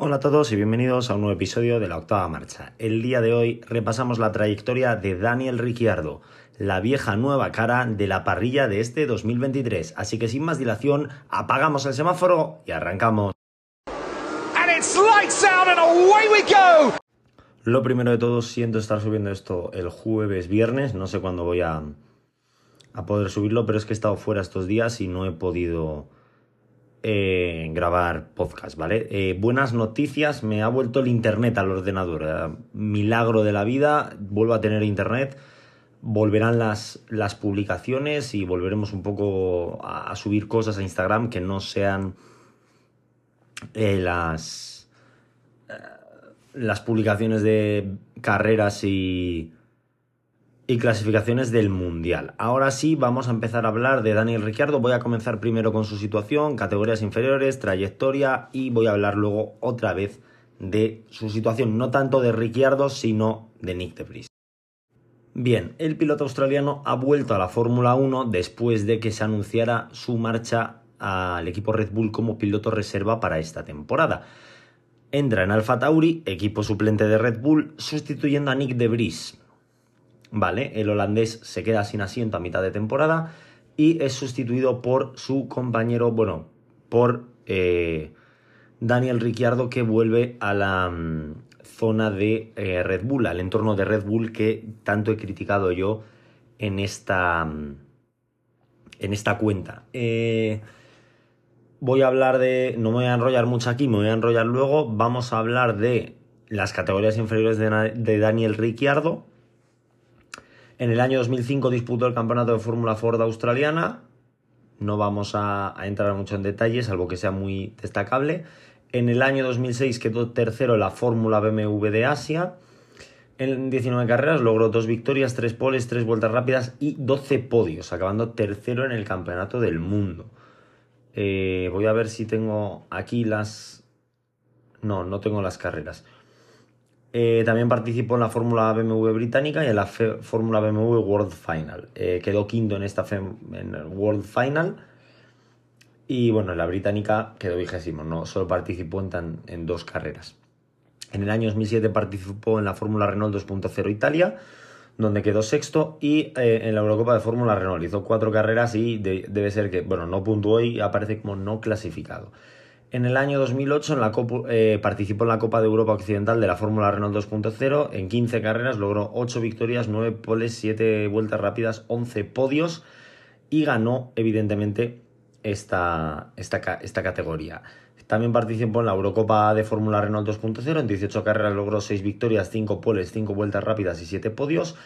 Hola a todos y bienvenidos a un nuevo episodio de la octava marcha. El día de hoy repasamos la trayectoria de Daniel Ricciardo, la vieja nueva cara de la parrilla de este 2023. Así que sin más dilación, apagamos el semáforo y arrancamos. Lo primero de todo, siento estar subiendo esto el jueves, viernes, no sé cuándo voy a, a poder subirlo, pero es que he estado fuera estos días y no he podido eh, grabar podcast, ¿vale? Eh, buenas noticias, me ha vuelto el internet al ordenador. Eh, milagro de la vida, vuelvo a tener internet. Volverán las, las publicaciones y volveremos un poco a, subir cosas a Instagram que no sean las, las publicaciones de carreras y, y clasificaciones del Mundial. Ahora sí, vamos a empezar a hablar de Daniel Ricciardo. Voy a comenzar primero con su situación, categorías inferiores, trayectoria y voy a hablar luego otra vez de su situación, no tanto de Ricciardo, sino de Nick de Vries. Bien, el piloto australiano ha vuelto a la Fórmula 1 después de que se anunciara su marcha al equipo Red Bull como piloto reserva para esta temporada. Entra en Alfa Tauri, equipo suplente de Red Bull, sustituyendo a Nick de Vries, ¿vale? El holandés se queda sin asiento a mitad de temporada y es sustituido por su compañero, bueno, por eh, Daniel Ricciardo que vuelve a la mm, zona de eh, Red Bull, al entorno de Red Bull que tanto he criticado yo en esta, mm, en esta cuenta. Eh, voy a hablar de, no me voy a enrollar mucho aquí, me voy a enrollar luego, vamos a hablar de las categorías inferiores de, de Daniel Ricciardo, en el año 2005 disputó el campeonato de Fórmula Ford australiana. No vamos a, entrar mucho en detalles, salvo que sea muy destacable. En el año 2006 quedó tercero en la Fórmula BMW de Asia. En 19 carreras logró dos victorias, tres poles, tres vueltas rápidas y 12 podios, acabando tercero en el Campeonato del Mundo. Eh, voy a ver si tengo aquí las... No, no tengo las carreras. Eh, también participó en la Fórmula BMW británica y en la Fórmula BMW World Final. Eh, quedó quinto en esta World Final. Y bueno, en la británica quedó vigésimo, no solo participó en, en dos carreras. En el año 2007 participó en la Fórmula Renault 2.0 Italia, donde quedó sexto, y eh, en la Eurocopa de Fórmula Renault hizo cuatro carreras y debe ser que, bueno, no puntuó y aparece como no clasificado. En el año 2008 en la eh, participó en la Copa de Europa Occidental de la Fórmula Renault 2.0. En 15 carreras logró 8 victorias, 9 poles, 7 vueltas rápidas, 11 podios y ganó, evidentemente, esta, esta, esta categoría. También participó en la Eurocopa de Fórmula Renault 2.0. En 18 carreras logró 6 victorias, 5 poles, 5 vueltas rápidas y 7 podios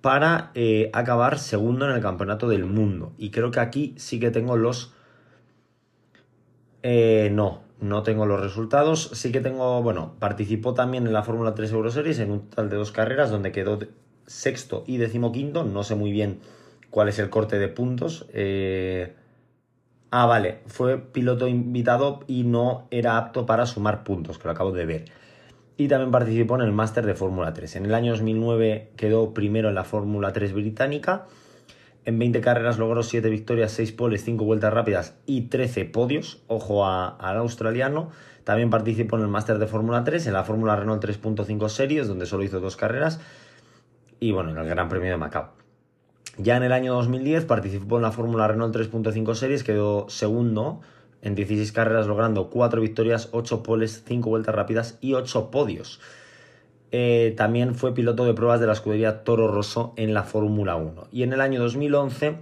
para eh, acabar segundo en el Campeonato del Mundo. Y creo que aquí sí que tengo los eh, no, no tengo los resultados. Sí que tengo, bueno, participó también en la Fórmula 3 Euroseries en un total de dos carreras donde quedó sexto y decimoquinto. No sé muy bien cuál es el corte de puntos. Eh, ah, vale, fue piloto invitado y no era apto para sumar puntos, que lo acabo de ver. Y también participó en el Máster de Fórmula 3. En el año 2009 quedó primero en la Fórmula 3 británica en 20 carreras logró 7 victorias, 6 poles, 5 vueltas rápidas y 13 podios. Ojo al australiano. También participó en el Máster de Fórmula 3, en la Fórmula Renault 3.5 Series, donde solo hizo dos carreras. Y bueno, en el Gran Premio de Macao. Ya en el año 2010 participó en la Fórmula Renault 3.5 Series, quedó segundo en 16 carreras, logrando 4 victorias, 8 poles, 5 vueltas rápidas y 8 podios. Eh, también fue piloto de pruebas de la escudería Toro Rosso en la Fórmula 1. Y en el año 2011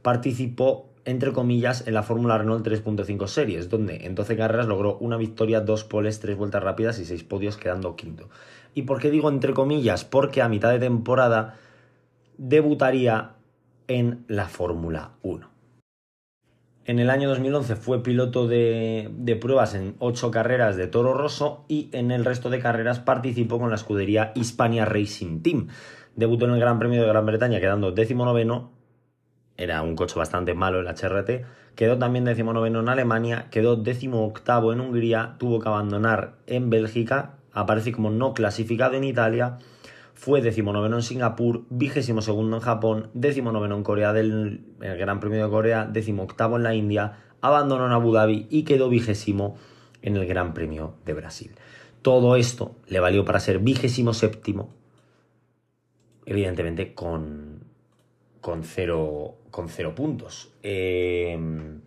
participó, entre comillas, en la Fórmula Renault 3.5 Series, donde en 12 carreras logró una victoria, dos poles, tres vueltas rápidas y seis podios, quedando quinto. ¿Y por qué digo entre comillas? Porque a mitad de temporada debutaría en la Fórmula 1. En el año 2011 fue piloto de, pruebas en ocho carreras de Toro Rosso y en el resto de carreras participó con la escudería Hispania Racing Team. Debutó en el Gran Premio de Gran Bretaña quedando décimo noveno. Era un coche bastante malo el HRT. Quedó también décimo noveno en Alemania. Quedó décimo octavo en Hungría. Tuvo que abandonar en Bélgica. Aparece como no clasificado en Italia fue decimonoveno en Singapur, vigésimo segundo en Japón, decimonoveno en Corea del Gran Premio de Corea, octavo en la India, abandonó en Abu Dhabi y quedó vigésimo en el Gran Premio de Brasil. Todo esto le valió para ser vigésimo séptimo, evidentemente con, con, cero, con cero puntos. Em,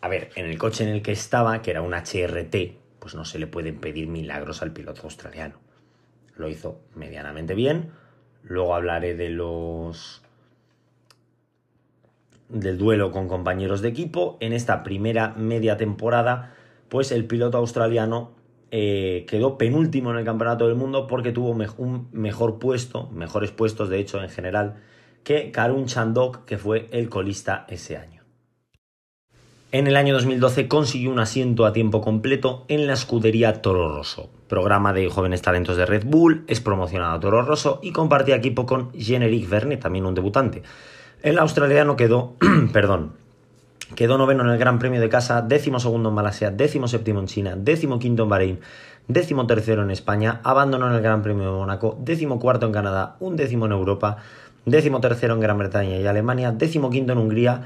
a ver, en el coche en el que estaba, que era un HRT, pues no se le pueden pedir milagros al piloto australiano. Lo hizo medianamente bien. Luego hablaré de los del duelo con compañeros de equipo. En esta primera media temporada, pues el piloto australiano eh, quedó penúltimo en el Campeonato del Mundo porque tuvo un mejor puesto, mejores puestos de hecho en general, que Karun Chandok, que fue el colista ese año. En el año 2012 consiguió un asiento a tiempo completo en la escudería Toro Rosso, programa de jóvenes talentos de Red Bull, es promocionado a Toro Rosso y compartía equipo con Generic Verne, también un debutante. El australiano quedó, perdón, quedó noveno en el Gran Premio de Casa, décimo segundo en Malasia, décimo séptimo en China, décimo quinto en Bahrein, décimo tercero en España, abandonó en el Gran Premio de Mónaco, décimo cuarto en Canadá, un décimo en Europa, décimo tercero en Gran Bretaña y Alemania, décimo quinto en Hungría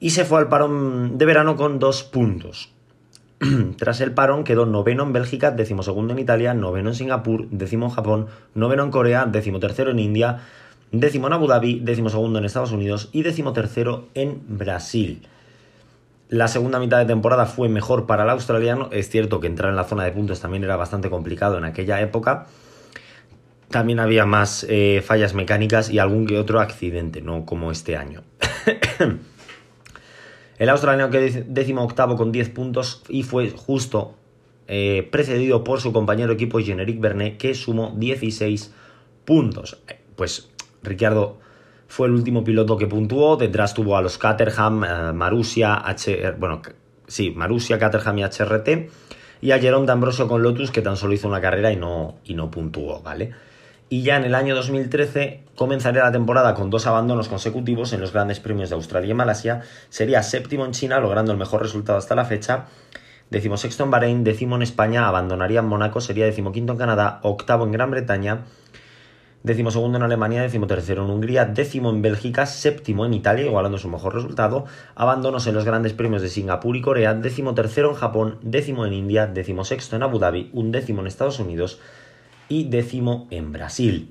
y se fue al parón de verano con dos puntos. Tras el parón quedó noveno en Bélgica, décimo segundo en Italia, noveno en Singapur, décimo en Japón, noveno en Corea, décimo tercero en India, décimo en Abu Dhabi, décimo segundo en Estados Unidos y décimo tercero en Brasil. La segunda mitad de temporada fue mejor para el australiano. Es cierto que entrar en la zona de puntos también era bastante complicado en aquella época. También había más eh, fallas mecánicas y algún que otro accidente, no como este año. El australiano quedó décimo octavo con 10 puntos y fue justo eh, precedido por su compañero equipo Generic Bernet que sumó 16 puntos. Pues Ricciardo fue el último piloto que puntuó, detrás tuvo a los Caterham, eh, Marussia, H, bueno, sí, Caterham y HRT, y a Jerome D'Ambrosio con Lotus que tan solo hizo una carrera y no, y no puntuó, ¿vale? Y ya en el año 2013 comenzaría la temporada con dos abandonos consecutivos en los grandes premios de Australia y Malasia, sería séptimo en China, logrando el mejor resultado hasta la fecha, decimosexto en Bahrein, décimo en España, abandonaría en Mónaco, sería decimoquinto en Canadá, octavo en Gran Bretaña, décimo segundo en Alemania, décimo tercero en Hungría, décimo en Bélgica, séptimo en Italia, igualando su mejor resultado, abandonos en los grandes premios de Singapur y Corea, décimo tercero en Japón, décimo en India, décimo sexto en Abu Dhabi, un décimo en Estados Unidos, y décimo en Brasil.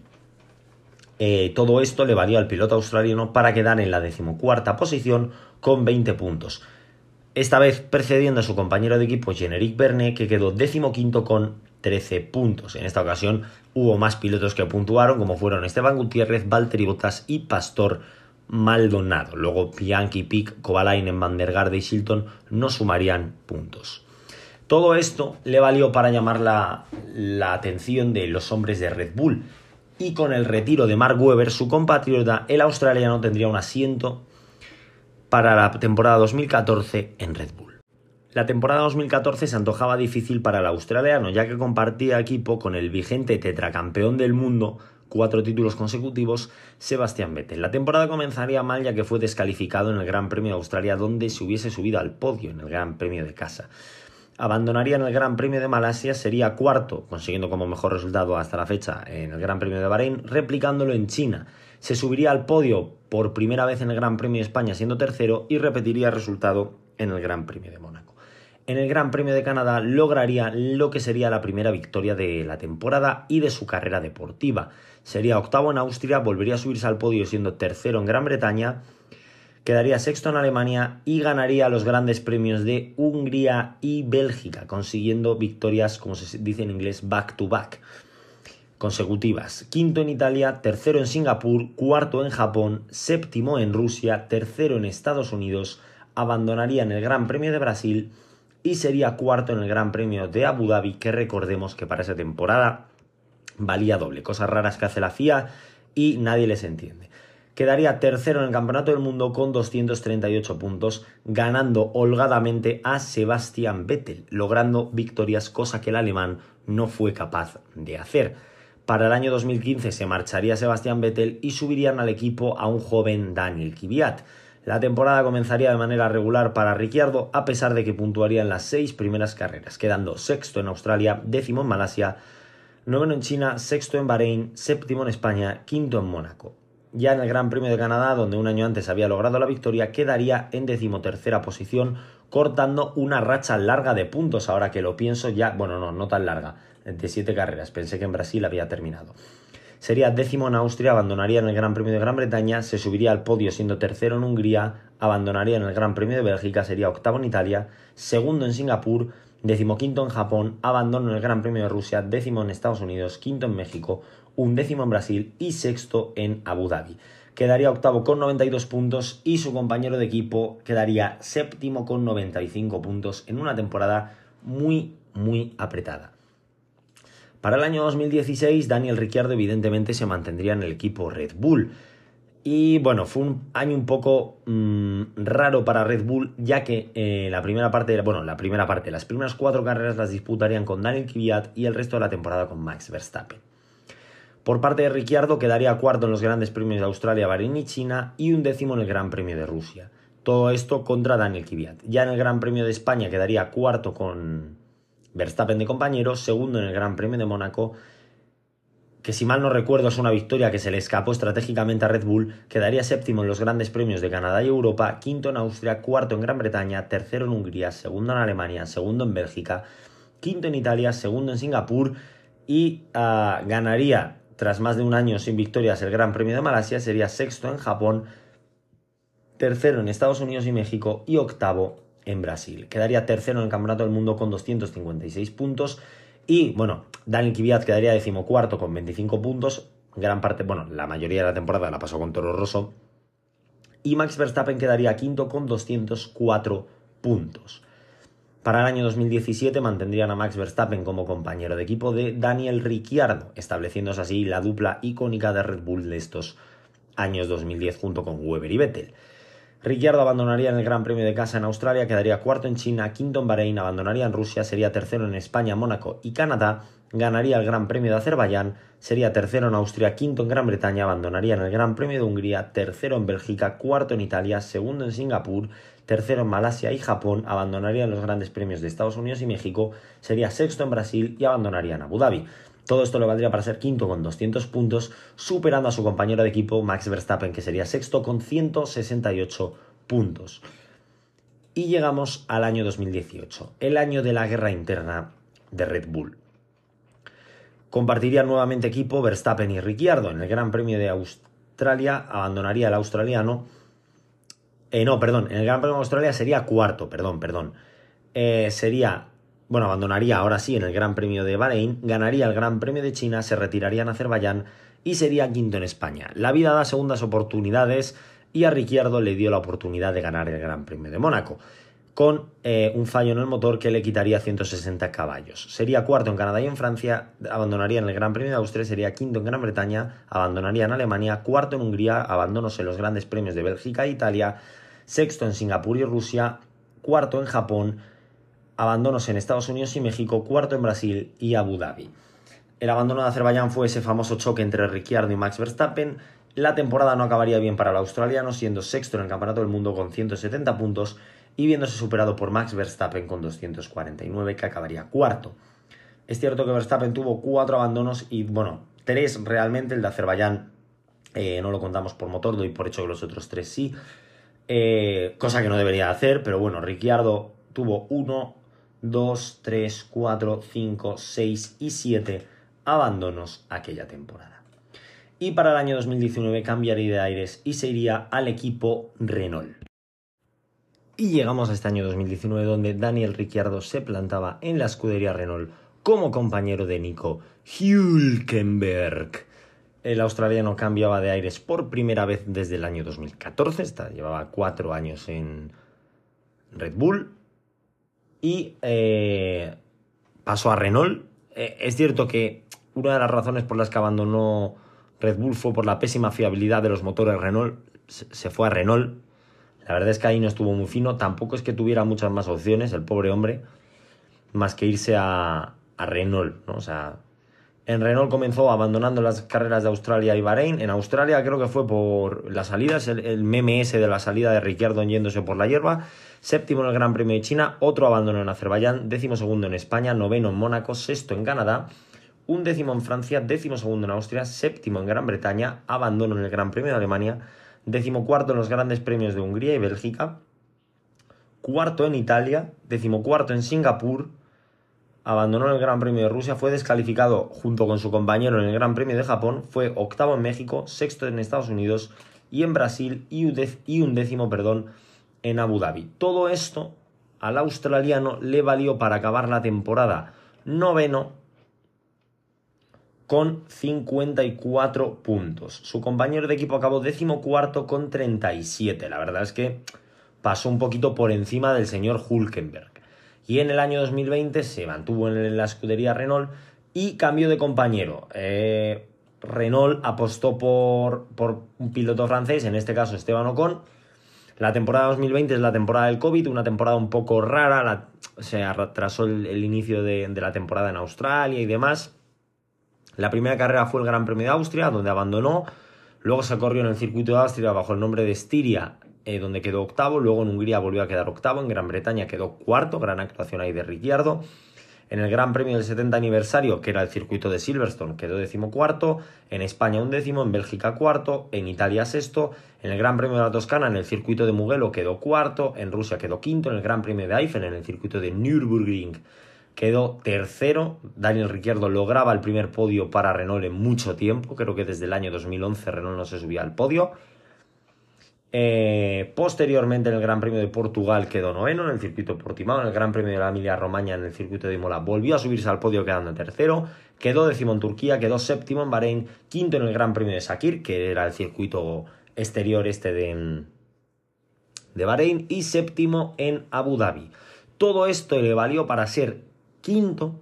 Eh, todo esto le valió al piloto australiano para quedar en la decimocuarta posición con 20 puntos. Esta vez precediendo a su compañero de equipo Generic Verne, que quedó decimoquinto con 13 puntos. En esta ocasión hubo más pilotos que puntuaron, como fueron Esteban Gutiérrez, Valtteri Bottas y Pastor Maldonado. Luego Bianchi, Pick, Kovalainen, Van der Garde y Shilton no sumarían puntos. Todo esto le valió para llamar la, atención de los hombres de Red Bull. Y con el retiro de Mark Webber, su compatriota, el australiano tendría un asiento para la temporada 2014 en Red Bull. La temporada 2014 se antojaba difícil para el australiano, ya que compartía equipo con el vigente tetracampeón del mundo, cuatro títulos consecutivos, Sebastián Vettel. La temporada comenzaría mal ya que fue descalificado en el Gran Premio de Australia, donde se hubiese subido al podio en el Gran Premio de casa abandonaría en el Gran Premio de Malasia, sería cuarto, consiguiendo como mejor resultado hasta la fecha en el Gran Premio de Bahrein, replicándolo en China. Se subiría al podio por primera vez en el Gran Premio de España siendo tercero y repetiría el resultado en el Gran Premio de Mónaco. En el Gran Premio de Canadá lograría lo que sería la primera victoria de la temporada y de su carrera deportiva. Sería octavo en Austria, volvería a subirse al podio siendo tercero en Gran Bretaña quedaría sexto en Alemania y ganaría los grandes premios de Hungría y Bélgica, consiguiendo victorias, como se dice en inglés, back to back consecutivas. Quinto en Italia, tercero en Singapur, cuarto en Japón, séptimo en Rusia, tercero en Estados Unidos, abandonaría en el Gran Premio de Brasil y sería cuarto en el Gran Premio de Abu Dhabi, que recordemos que para esa temporada valía doble. Cosas raras que hace la FIA y nadie les entiende quedaría tercero en el Campeonato del Mundo con 238 puntos, ganando holgadamente a Sebastian Vettel, logrando victorias, cosa que el alemán no fue capaz de hacer. Para el año 2015 se marcharía Sebastian Vettel y subirían al equipo a un joven Daniel Kvyat. La temporada comenzaría de manera regular para Ricciardo, a pesar de que puntuaría en las seis primeras carreras, quedando sexto en Australia, décimo en Malasia, noveno en China, sexto en Bahrein, séptimo en España, quinto en Mónaco ya en el Gran Premio de Canadá, donde un año antes había logrado la victoria, quedaría en decimotercera posición cortando una racha larga de puntos. Ahora que lo pienso ya, bueno, no, no tan larga, de siete carreras. Pensé que en Brasil había terminado. Sería décimo en Austria, abandonaría en el Gran Premio de Gran Bretaña, se subiría al podio siendo tercero en Hungría, abandonaría en el Gran Premio de Bélgica, sería octavo en Italia, segundo en Singapur, decimoquinto en Japón, abandono en el Gran Premio de Rusia, décimo en Estados Unidos, quinto en México, undécimo en Brasil y sexto en Abu Dhabi. Quedaría octavo con 92 puntos y su compañero de equipo quedaría séptimo con 95 puntos en una temporada muy, muy apretada. Para el año 2016, Daniel Ricciardo evidentemente se mantendría en el equipo Red Bull. Y bueno, fue un año un poco mm, raro para Red Bull, ya que eh, la primera parte, bueno, la primera parte, las primeras cuatro carreras las disputarían con Daniel Kvyat y el resto de la temporada con Max Verstappen. Por parte de Ricciardo quedaría cuarto en los grandes premios de Australia, Bahrein y China y un décimo en el Gran Premio de Rusia. Todo esto contra Daniel Kvyat. Ya en el Gran Premio de España quedaría cuarto con, Verstappen de compañero, segundo en el Gran Premio de Mónaco, que si mal no recuerdo es una victoria que se le escapó estratégicamente a Red Bull, quedaría séptimo en los grandes premios de Canadá y Europa, quinto en Austria, cuarto en Gran Bretaña, tercero en Hungría, segundo en Alemania, segundo en Bélgica, quinto en Italia, segundo en Singapur y ah, ganaría, tras más de un año sin victorias, el Gran Premio de Malasia, sería sexto en Japón, tercero en Estados Unidos y México y octavo en Brasil. Quedaría tercero en el Campeonato del Mundo con 256 puntos. Y bueno, Daniel Kvyat quedaría decimocuarto con 25 puntos. Gran parte, bueno, la mayoría de la temporada la pasó con Toro Rosso. Y Max Verstappen quedaría quinto con 204 puntos. Para el año 2017 mantendrían a Max Verstappen como compañero de equipo de Daniel Ricciardo, estableciéndose así la dupla icónica de Red Bull de estos años 2010 junto con Weber y Vettel. Ricciardo abandonaría en el Gran Premio de Casa en Australia, quedaría cuarto en China, quinto en Bahrein, abandonaría en Rusia, sería tercero en España, Mónaco y Canadá, ganaría el Gran Premio de Azerbaiyán, sería tercero en Austria, quinto en Gran Bretaña, abandonaría en el Gran Premio de Hungría, tercero en Bélgica, cuarto en Italia, segundo en Singapur, tercero en Malasia y Japón, abandonaría en los grandes premios de Estados Unidos y México, sería sexto en Brasil y abandonaría en Abu Dhabi. Todo esto le valdría para ser quinto con 200 puntos, superando a su compañero de equipo Max Verstappen, que sería sexto con 168 puntos. Y llegamos al año 2018, el año de la guerra interna de Red Bull. Compartiría nuevamente equipo Verstappen y Ricciardo. En el Gran Premio de Australia abandonaría el australiano. Eh, no, perdón, en el Gran Premio de Australia sería cuarto, perdón, perdón. Eh, sería bueno, abandonaría ahora sí en el Gran Premio de Bahrein, ganaría el Gran Premio de China, se retiraría en Azerbaiyán y sería quinto en España. La vida da segundas oportunidades y a Ricciardo le dio la oportunidad de ganar el Gran Premio de Mónaco, con eh, un fallo en el motor que le quitaría 160 caballos. Sería cuarto en Canadá y en Francia, abandonaría en el Gran Premio de Austria, sería quinto en Gran Bretaña, abandonaría en Alemania, cuarto en Hungría, abandonos en los grandes premios de Bélgica e Italia, sexto en Singapur y Rusia, cuarto en Japón, abandonos en Estados Unidos y México, cuarto en Brasil y Abu Dhabi. El abandono de Azerbaiyán fue ese famoso choque entre Ricciardo y Max Verstappen. La temporada no acabaría bien para el australiano, siendo sexto en el Campeonato del Mundo con 170 puntos y viéndose superado por Max Verstappen con 249, que acabaría cuarto. Es cierto que Verstappen tuvo cuatro abandonos y, bueno, tres realmente. El de Azerbaiyán eh, no lo contamos por motor, doy por hecho que los otros tres sí. Eh, cosa que no debería hacer, pero bueno, Ricciardo tuvo uno, 2, 3, 4, 5, 6 y 7 abandonos aquella temporada. Y para el año 2019 cambiaría de aires y se iría al equipo Renault. Y llegamos a este año 2019 donde Daniel Ricciardo se plantaba en la escudería Renault como compañero de Nico Hülkenberg. El australiano cambiaba de aires por primera vez desde el año 2014, llevaba cuatro años en Red Bull y eh, pasó a Renault. Eh, es cierto que una de las razones por las que abandonó Red Bull fue por la pésima fiabilidad de los motores Renault. Se fue a Renault. La verdad es que ahí no estuvo muy fino. Tampoco es que tuviera muchas más opciones, el pobre hombre, más que irse a, a Renault. ¿no? O sea, en Renault comenzó abandonando las carreras de Australia y Bahrein. En Australia creo que fue por las salidas, el, el de la salida de Ricciardo yéndose por la hierba. Séptimo en el Gran Premio de China, otro abandono en Azerbaiyán, décimo segundo en España, noveno en Mónaco, sexto en Canadá, un décimo en Francia, décimo segundo en Austria, séptimo en Gran Bretaña, abandono en el Gran Premio de Alemania, décimo cuarto en los grandes premios de Hungría y Bélgica, cuarto en Italia, decimocuarto en Singapur, abandonó el Gran Premio de Rusia, fue descalificado junto con su compañero en el Gran Premio de Japón, fue octavo en México, sexto en Estados Unidos y en Brasil y, un décimo perdón, en Abu Dhabi. Todo esto al australiano le valió para acabar la temporada noveno con 54 puntos. Su compañero de equipo acabó décimo cuarto con 37. La verdad es que pasó un poquito por encima del señor Hulkenberg. Y en el año 2020 se mantuvo en la escudería Renault y cambió de compañero. Eh, Renault apostó por, por un piloto francés, en este caso Esteban Ocon. La temporada 2020 es la temporada del COVID, una temporada un poco rara, se atrasó el, inicio de, la temporada en Australia y demás. La primera carrera fue el Gran Premio de Austria, donde abandonó. Luego se corrió en el circuito de Austria bajo el nombre de Estiria eh, donde quedó octavo, luego en Hungría volvió a quedar octavo, en Gran Bretaña quedó cuarto, gran actuación ahí de Ricciardo. En el Gran Premio del 70 aniversario, que era el circuito de Silverstone, quedó decimocuarto, en España un décimo, en Bélgica cuarto, en Italia sexto, en el Gran Premio de la Toscana, en el circuito de Mugello quedó cuarto, en Rusia quedó quinto, en el Gran Premio de Eiffel, en el circuito de Nürburgring quedó tercero. Daniel Ricciardo lograba el primer podio para Renault en mucho tiempo, creo que desde el año 2011 Renault no se subía al podio. Eh, posteriormente en el Gran Premio de Portugal quedó noveno en el circuito Portimao, en el Gran Premio de la Emilia Romagna en el circuito de Imola. Volvió a subirse al podio quedando tercero, quedó décimo en Turquía, quedó séptimo en Bahrein, quinto en el Gran Premio de Sakir, que era el circuito exterior este de, de Bahrein, y séptimo en Abu Dhabi. Todo esto le valió para ser quinto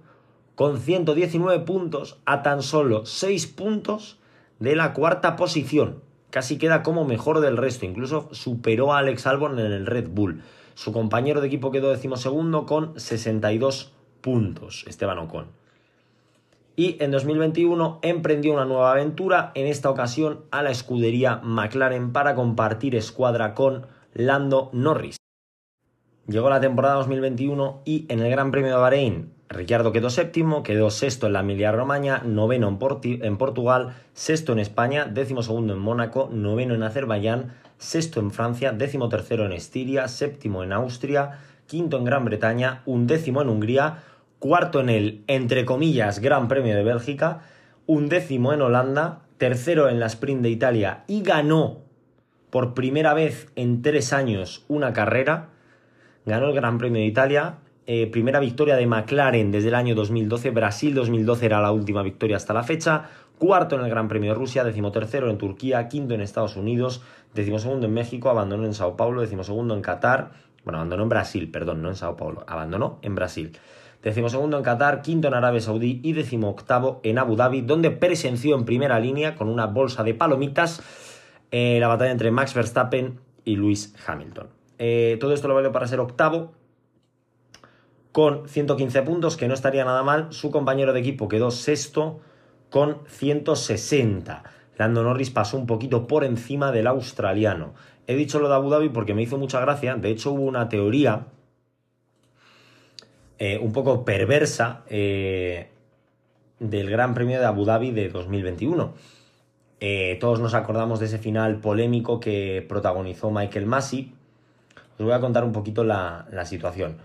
con 119 puntos a tan solo 6 puntos de la cuarta posición casi queda como mejor del resto, incluso superó a Alex Albon en el Red Bull. Su compañero de equipo quedó decimosegundo con 62 puntos, Esteban Ocon. Y en 2021 emprendió una nueva aventura, en esta ocasión a la escudería McLaren para compartir escuadra con Lando Norris. Llegó la temporada 2021 y en el Gran Premio de Bahrein Ricciardo quedó séptimo, quedó sexto en la Emilia Romagna, noveno en, Portugal, sexto en España, décimo segundo en Mónaco, noveno en Azerbaiyán, sexto en Francia, décimo tercero en Estiria, séptimo en Austria, quinto en Gran Bretaña, un décimo en Hungría, cuarto en el, entre comillas, Gran Premio de Bélgica, un décimo en Holanda, tercero en la Sprint de Italia y ganó por primera vez en tres años una carrera, ganó el Gran Premio de Italia, eh, primera victoria de McLaren desde el año 2012. Brasil 2012 era la última victoria hasta la fecha. Cuarto en el Gran Premio de Rusia, decimotercero en Turquía, quinto en Estados Unidos, decimosegundo en México, abandonó en Sao Paulo, decimosegundo en Qatar, bueno, abandonó en Brasil, perdón, no en Sao Paulo, abandonó en Brasil. Decimosegundo en Qatar, quinto en Arabia Saudí y decimoctavo en Abu Dhabi, donde presenció en primera línea con una bolsa de palomitas eh, la batalla entre Max Verstappen y Lewis Hamilton. Eh, todo esto lo vale para ser octavo con 115 puntos, que no estaría nada mal. Su compañero de equipo quedó sexto con 160. Lando Norris pasó un poquito por encima del australiano. He dicho lo de Abu Dhabi porque me hizo mucha gracia. De hecho, hubo una teoría eh, un poco perversa eh, del Gran Premio de Abu Dhabi de 2021. Eh, todos nos acordamos de ese final polémico que protagonizó Michael Massey. Os voy a contar un poquito la situación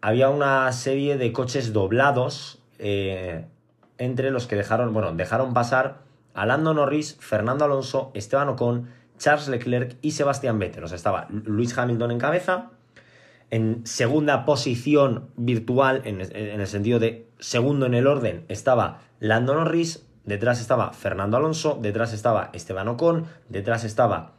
había una serie de coches doblados eh, entre los que dejaron, bueno, dejaron pasar a Lando Norris, Fernando Alonso, Esteban Ocon, Charles Leclerc y Sebastián Vettel. O sea, estaba Luis Hamilton en cabeza, en segunda posición virtual, en, el sentido de segundo en el orden, estaba Lando Norris, detrás estaba Fernando Alonso, detrás estaba Esteban Ocon, detrás estaba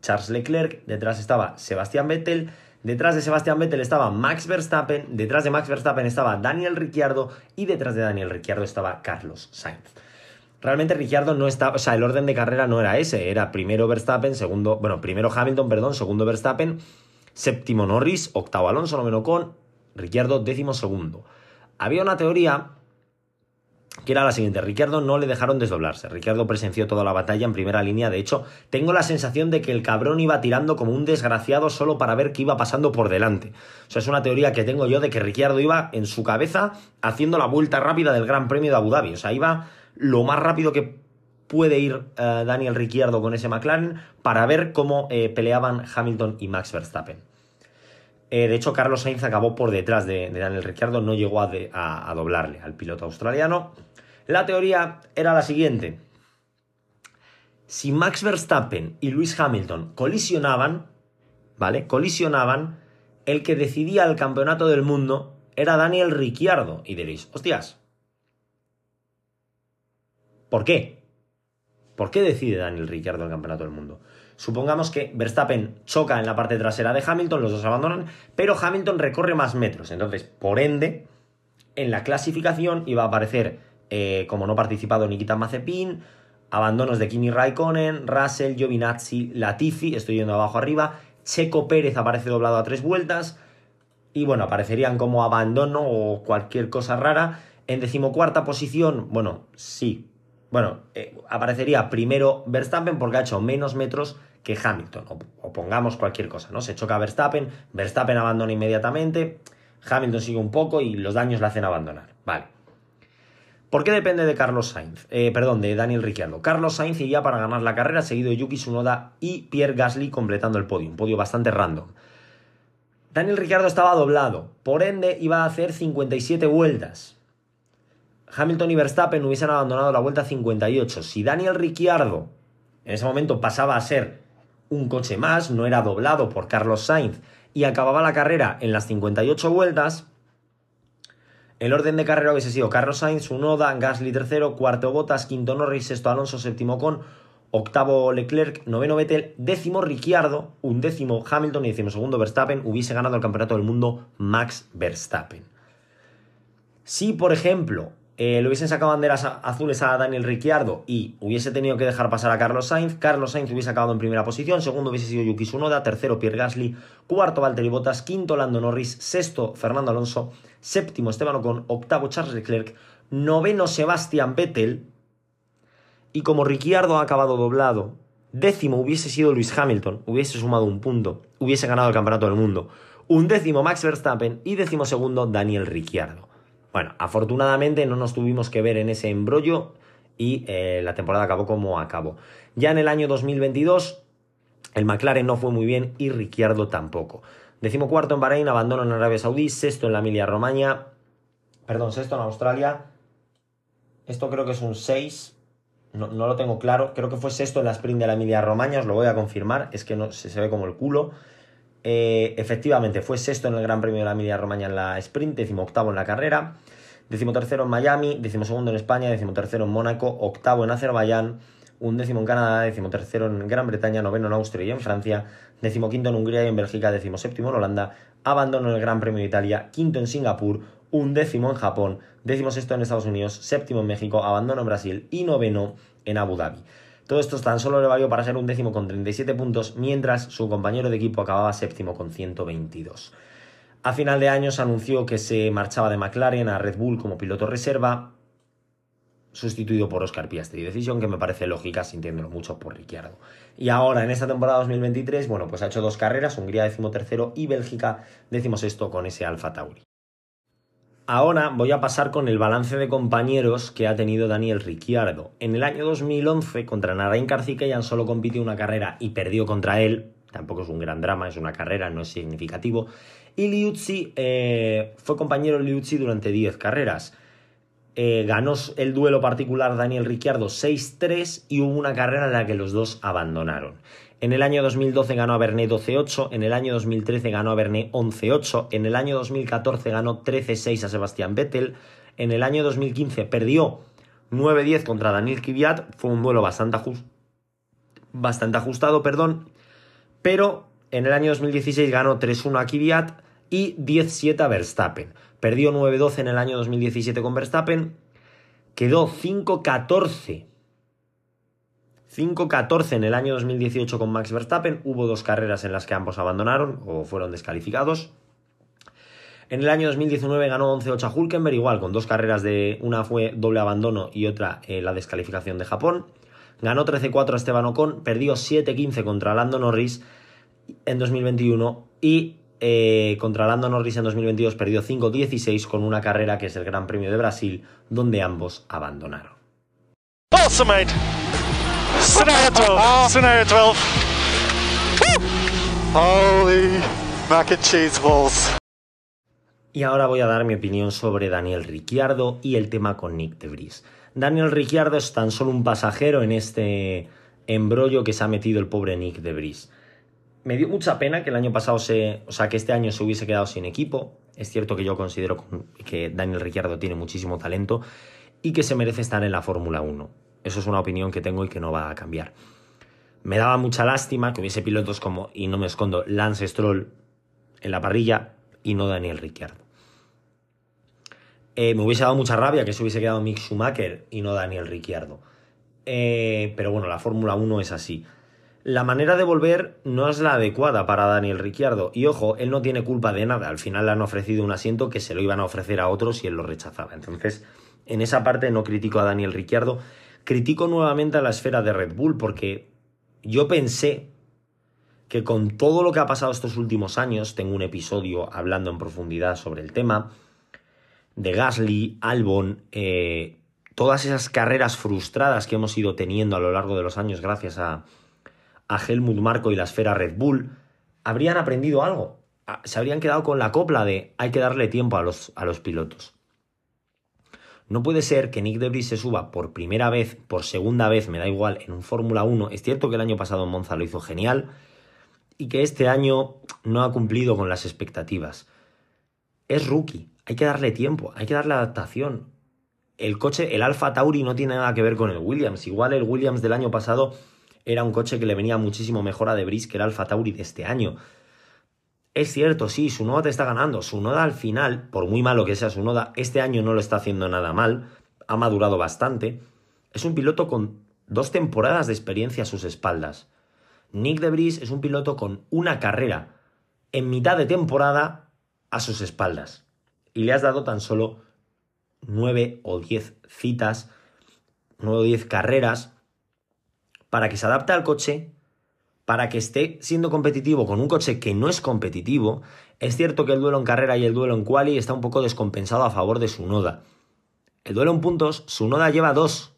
Charles Leclerc, detrás estaba Sebastián Vettel, Detrás de Sebastián Vettel estaba Max Verstappen, detrás de Max Verstappen estaba Daniel Ricciardo y detrás de Daniel Ricciardo estaba Carlos Sainz. Realmente Ricciardo no estaba, o sea, el orden de carrera no era ese, era primero Verstappen, segundo, bueno, primero Hamilton, perdón, segundo Verstappen, séptimo Norris, octavo Alonso, noveno con Ricciardo, décimo segundo. Había una teoría que era la siguiente. Ricardo no le dejaron desdoblarse. Ricardo presenció toda la batalla en primera línea. De hecho, tengo la sensación de que el cabrón iba tirando como un desgraciado solo para ver qué iba pasando por delante. O sea, es una teoría que tengo yo de que Ricciardo iba en su cabeza haciendo la vuelta rápida del Gran Premio de Abu Dhabi. O sea, iba lo más rápido que puede ir eh, Daniel Ricciardo con ese McLaren para ver cómo eh, peleaban Hamilton y Max Verstappen. Eh, de hecho, Carlos Sainz acabó por detrás de, Daniel Ricciardo, no llegó a, doblarle al piloto australiano. La teoría era la siguiente. Si Max Verstappen y Lewis Hamilton colisionaban, ¿vale? Colisionaban, el que decidía el campeonato del mundo era Daniel Ricciardo. Y diréis, hostias, ¿por qué? ¿Por qué decide Daniel Ricciardo el campeonato del mundo? Supongamos que Verstappen choca en la parte trasera de Hamilton, los dos abandonan, pero Hamilton recorre más metros. Entonces, por ende, en la clasificación iba a aparecer, eh, como no participado Nikita Mazepin, abandonos de Kimi Raikkonen, Russell, Giovinazzi, Latifi, estoy yendo abajo arriba, Checo Pérez aparece doblado a tres vueltas, y bueno, aparecerían como abandono o cualquier cosa rara. En decimocuarta posición, bueno, sí, bueno, eh, aparecería primero Verstappen porque ha hecho menos metros que Hamilton, o, pongamos cualquier cosa, ¿no? Se choca Verstappen, Verstappen abandona inmediatamente, Hamilton sigue un poco y los daños le hacen abandonar. Vale. ¿Por qué depende de Carlos Sainz? Eh, perdón, de Daniel Ricciardo. Carlos Sainz iría para ganar la carrera, seguido de Yuki Tsunoda y Pierre Gasly completando el podio. Un podio bastante random. Daniel Ricciardo estaba doblado, por ende iba a hacer 57 vueltas. Hamilton y Verstappen hubiesen abandonado la vuelta 58. Si Daniel Ricciardo en ese momento pasaba a ser un coche más, no era doblado por Carlos Sainz y acababa la carrera en las 58 vueltas, el orden de carrera hubiese sido Carlos Sainz, Unoda, Gasly tercero, cuarto Bottas, quinto Norris, sexto Alonso, séptimo Con, octavo Leclerc, noveno Vettel, décimo Ricciardo, undécimo Hamilton y décimo segundo Verstappen, hubiese ganado el campeonato del mundo Max Verstappen. Si, por ejemplo, eh, le hubiesen sacado banderas azules a Daniel Ricciardo y hubiese tenido que dejar pasar a Carlos Sainz, Carlos Sainz hubiese acabado en primera posición, segundo hubiese sido Yuki Tsunoda, tercero Pierre Gasly, cuarto Valtteri Bottas, quinto Lando Norris, sexto Fernando Alonso, séptimo Esteban Ocon, octavo Charles Leclerc, noveno Sebastian Vettel y como Ricciardo ha acabado doblado, décimo hubiese sido Luis Hamilton, hubiese sumado un punto, hubiese ganado el campeonato del mundo, un décimo Max Verstappen y décimo segundo Daniel Ricciardo. Bueno, afortunadamente no nos tuvimos que ver en ese embrollo y eh, la temporada acabó como acabó. Ya en el año 2022 el McLaren no fue muy bien y Ricciardo tampoco. Decimo cuarto en Bahrein, abandono en Arabia Saudí, sexto en la Emilia Romagna, perdón, sexto en Australia. Esto creo que es un 6, no, lo tengo claro, creo que fue sexto en la sprint de la Emilia Romagna, os lo voy a confirmar, es que no, se ve como el culo. Eh, efectivamente, fue sexto en el Gran Premio de la Emilia Romagna en la sprint, decimo octavo en la carrera, decimo tercero en Miami, decimo segundo en España, decimo tercero en Mónaco, octavo en Azerbaiyán, un décimo en Canadá, décimo tercero en Gran Bretaña, noveno en Austria y en Francia, décimo quinto en Hungría y en Bélgica, décimo séptimo en Holanda, abandono en el Gran Premio de Italia, quinto en Singapur, un décimo en Japón, décimo sexto en Estados Unidos, séptimo en México, abandono en Brasil y noveno en Abu Dhabi. Todo esto tan solo le valió para ser un décimo con 37 puntos, mientras su compañero de equipo acababa séptimo con 122. A final de año se anunció que se marchaba de McLaren a Red Bull como piloto reserva, sustituido por Oscar Piastri. Decisión que me parece lógica, sintiéndolo mucho por Ricciardo. Y ahora, en esta temporada 2023, bueno, pues ha hecho dos carreras, Hungría decimotercero y Bélgica decimosexto con ese Alfa Tauri. Ahora voy a pasar con el balance de compañeros que ha tenido Daniel Ricciardo. En el año 2011 contra Narain Karthikeyan solo compitió una carrera y perdió contra él. Tampoco es un gran drama, es una carrera, no es significativo. Y Liuzzi eh, fue compañero de Liuzzi durante 10 carreras. Eh, ganó el duelo particular Daniel Ricciardo 6-3 y hubo una carrera en la que los dos abandonaron. En el año 2012 ganó a Bernet 12-8, en el año 2013 ganó a Bernet 11-8, en el año 2014 ganó 13-6 a Sebastián Vettel, en el año 2015 perdió 9-10 contra Daniel Kvyat, fue un duelo bastante, bastante ajustado, perdón, pero en el año 2016 ganó 3-1 a Kvyat y 10-7 a Verstappen. Perdió 9-12 en el año 2017 con Verstappen, quedó 5-14 5-14 en el año 2018 con Max Verstappen. Hubo dos carreras en las que ambos abandonaron o fueron descalificados. En el año 2019 ganó 11-8 a Hulkenberg, igual con dos carreras de una fue doble abandono y otra eh, la descalificación de Japón. Ganó 13-4 a Esteban Ocon, perdió 7-15 contra Lando Norris en 2021 y eh, contra Lando Norris en 2022 perdió 5-16 con una carrera que es el Gran Premio de Brasil, donde ambos abandonaron. Scenario 12. Scenario 12. Holy mac and cheese balls. Y ahora voy a dar mi opinión sobre Daniel Ricciardo y el tema con Nick de Vries. Daniel Ricciardo es tan solo un pasajero en este embrollo que se ha metido el pobre Nick de Vries. Me dio mucha pena que el año pasado se, o sea, que este año se hubiese quedado sin equipo. Es cierto que yo considero que Daniel Ricciardo tiene muchísimo talento y que se merece estar en la Fórmula 1. Eso es una opinión que tengo y que no va a cambiar. Me daba mucha lástima que hubiese pilotos como, y no me escondo, Lance Stroll en la parrilla y no Daniel Ricciardo. Eh, me hubiese dado mucha rabia que se hubiese quedado Mick Schumacher y no Daniel Ricciardo. Eh, pero bueno, la Fórmula 1 es así. La manera de volver no es la adecuada para Daniel Ricciardo. Y ojo, él no tiene culpa de nada. Al final le han ofrecido un asiento que se lo iban a ofrecer a otros y él lo rechazaba. Entonces, en esa parte no critico a Daniel Ricciardo. Critico nuevamente a la esfera de Red Bull porque yo pensé que con todo lo que ha pasado estos últimos años, tengo un episodio hablando en profundidad sobre el tema, de Gasly, Albon, eh, todas esas carreras frustradas que hemos ido teniendo a lo largo de los años gracias a, a Helmut Marco y la esfera Red Bull, habrían aprendido algo. Ah, se habrían quedado con la copla de hay que darle tiempo a los, a los pilotos. No puede ser que Nick Debris se suba por primera vez, por segunda vez, me da igual, en un Fórmula 1. Es cierto que el año pasado en Monza lo hizo genial y que este año no ha cumplido con las expectativas. Es rookie, hay que darle tiempo, hay que darle adaptación. El coche, el Alfa Tauri no tiene nada que ver con el Williams. Igual el Williams del año pasado era un coche que le venía muchísimo mejor a Debris que el Alfa Tauri de este año. Es cierto, sí, su Noda te está ganando. Su Noda al final, por muy malo que sea su Noda, este año no lo está haciendo nada mal. Ha madurado bastante. Es un piloto con dos temporadas de experiencia a sus espaldas. Nick Debris es un piloto con una carrera en mitad de temporada a sus espaldas y le has dado tan solo 9 o 10 citas, 9 o 10 carreras para que se adapte al coche, para que esté siendo competitivo con un coche que no es competitivo. Es cierto que el duelo en carrera y el duelo en quali está un poco descompensado a favor de su noda. El duelo en puntos, su noda lleva dos.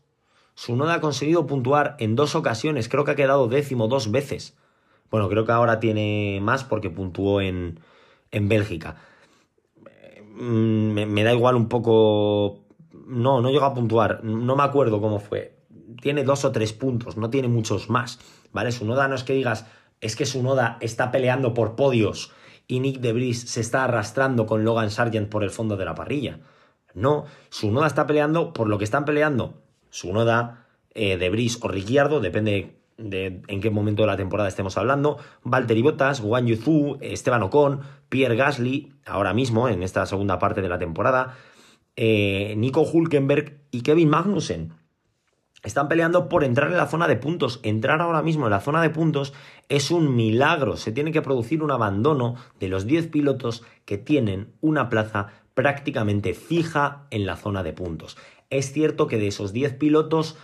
Su noda ha conseguido puntuar en dos ocasiones, creo que ha quedado décimo dos veces. Bueno, creo que ahora tiene más porque puntuó en, en Bélgica. Mm, me, da igual un poco... No, no llega a puntuar, no me acuerdo cómo fue. Tiene dos o tres puntos, no tiene muchos más, ¿vale? Su noda no es que digas, es que su noda está peleando por podios y Nick Debris se está arrastrando con Logan Sargent por el fondo de la parrilla. No, su noda está peleando por lo que están peleando. Su noda, eh, Debris o Ricciardo, depende de en qué momento de la temporada estemos hablando, Valtteri Bottas, Wang Yuzu, Esteban Ocon, Pierre Gasly, ahora mismo en esta segunda parte de la temporada, eh, Nico Hulkenberg y Kevin Magnussen. Están peleando por entrar en la zona de puntos. Entrar ahora mismo en la zona de puntos es un milagro. Se tiene que producir un abandono de los 10 pilotos que tienen una plaza prácticamente fija en la zona de puntos. Es cierto que de esos 10 pilotos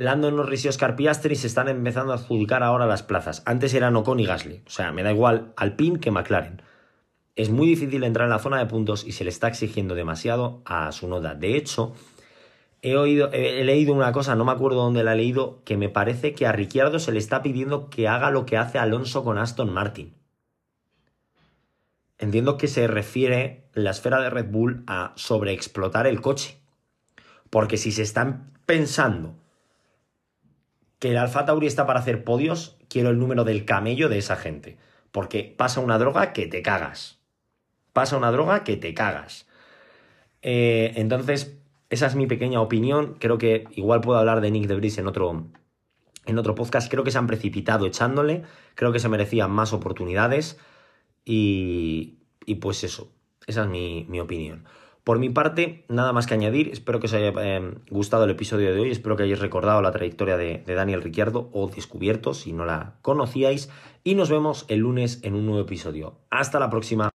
Lando Norris y Oscar Piastri se están empezando a adjudicar ahora las plazas. Antes eran Ocon y Gasly. O sea, me da igual Alpine que McLaren. Es muy difícil entrar en la zona de puntos y se le está exigiendo demasiado a su noda. De hecho, he, oído, he leído una cosa, no me acuerdo dónde la he leído, que me parece que a Ricciardo se le está pidiendo que haga lo que hace Alonso con Aston Martin. Entiendo que se refiere la esfera de Red Bull a sobreexplotar el coche. Porque si se están pensando que el Alfa Tauri está para hacer podios, quiero el número del camello de esa gente. Porque pasa una droga que te cagas. Pasa una droga que te cagas. Eh, entonces, esa es mi pequeña opinión. Creo que igual puedo hablar de Nick de Vries en otro, en otro podcast. Creo que se han precipitado echándole. Creo que se merecían más oportunidades. Y, y pues eso. Esa es mi, mi opinión. Por mi parte, nada más que añadir. Espero que os haya eh, gustado el episodio de hoy. Espero que hayáis recordado la trayectoria de, de, Daniel Ricciardo o descubierto si no la conocíais. Y nos vemos el lunes en un nuevo episodio. Hasta la próxima.